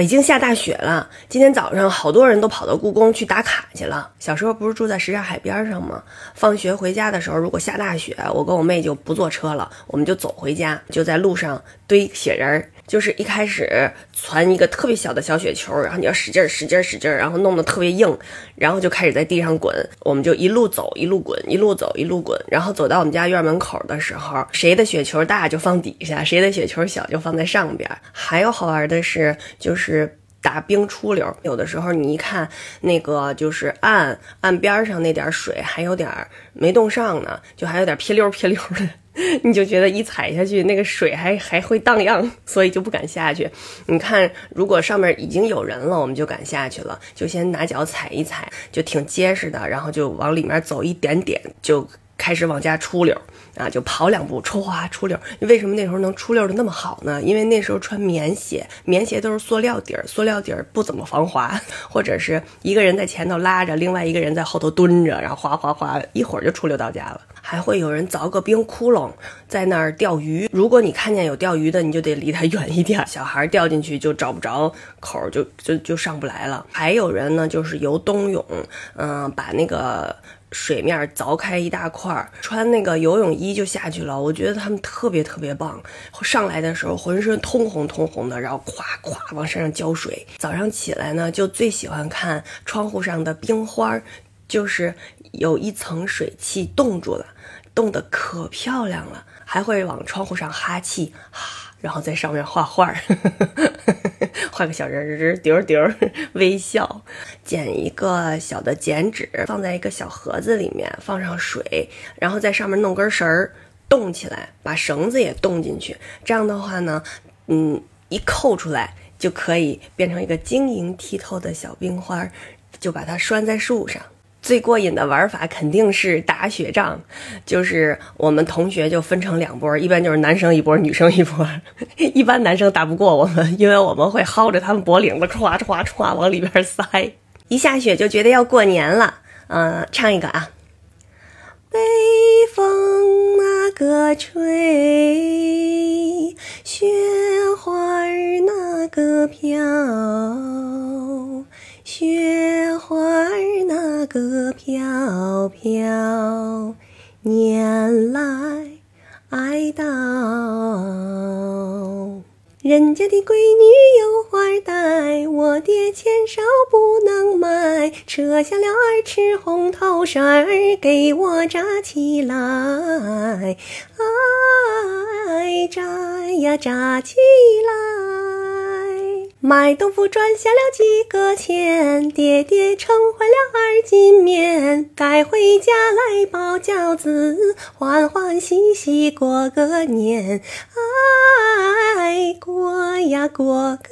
北京下大雪了，今天早上好多人都跑到故宫去打卡去了。小时候不是住在什刹海边上吗？放学回家的时候，如果下大雪，我跟我妹就不坐车了，我们就走回家，就在路上堆雪人儿。就是一开始攒一个特别小的小雪球，然后你要使劲儿、使劲儿、使劲儿，然后弄得特别硬，然后就开始在地上滚。我们就一路走一路滚，一路走一路滚，然后走到我们家院门口的时候，谁的雪球大就放底下，谁的雪球小就放在上边。还有好玩的是，就是打冰出溜，有的时候你一看那个就是岸岸边上那点水还有点没冻上呢，就还有点噼溜噼溜的。你就觉得一踩下去，那个水还还会荡漾，所以就不敢下去。你看，如果上面已经有人了，我们就敢下去了，就先拿脚踩一踩，就挺结实的，然后就往里面走一点点，就开始往家出溜啊，就跑两步，唰出溜。为什么那时候能出溜的那么好呢？因为那时候穿棉鞋，棉鞋都是塑料底儿，塑料底儿不怎么防滑，或者是一个人在前头拉着，另外一个人在后头蹲着，然后哗哗哗，一会儿就出溜到家了。还会有人凿个冰窟窿，在那儿钓鱼。如果你看见有钓鱼的，你就得离他远一点。小孩掉进去就找不着口，就就就上不来了。还有人呢，就是游冬泳，嗯，把那个水面凿开一大块，穿那个游泳衣就下去了。我觉得他们特别特别棒，上来的时候浑身通红通红的，然后咵咵往身上浇水。早上起来呢，就最喜欢看窗户上的冰花，就是有一层水汽冻住了。冻得可漂亮了，还会往窗户上哈气，哈，然后在上面画画，画个小人儿，丢丢微笑，剪一个小的剪纸，放在一个小盒子里面，放上水，然后在上面弄根绳儿，冻起来，把绳子也冻进去，这样的话呢，嗯，一扣出来就可以变成一个晶莹剔透的小冰花，就把它拴在树上。最过瘾的玩法肯定是打雪仗，就是我们同学就分成两波，一般就是男生一波，女生一波。一般男生打不过我们，因为我们会薅着他们脖领子，歘歘歘往里边塞。一下雪就觉得要过年了，嗯，唱一个啊。北风那个吹，雪花那个飘。歌飘飘，年来爱到。人家的闺女有花戴，我爹钱少不能买，扯下了二尺红头绳儿给我扎起来，哎，扎呀扎起来。卖豆腐赚下了几个钱，爹爹称坏了二斤面，带回家来包饺子，欢欢喜喜过个年。哎，过呀过个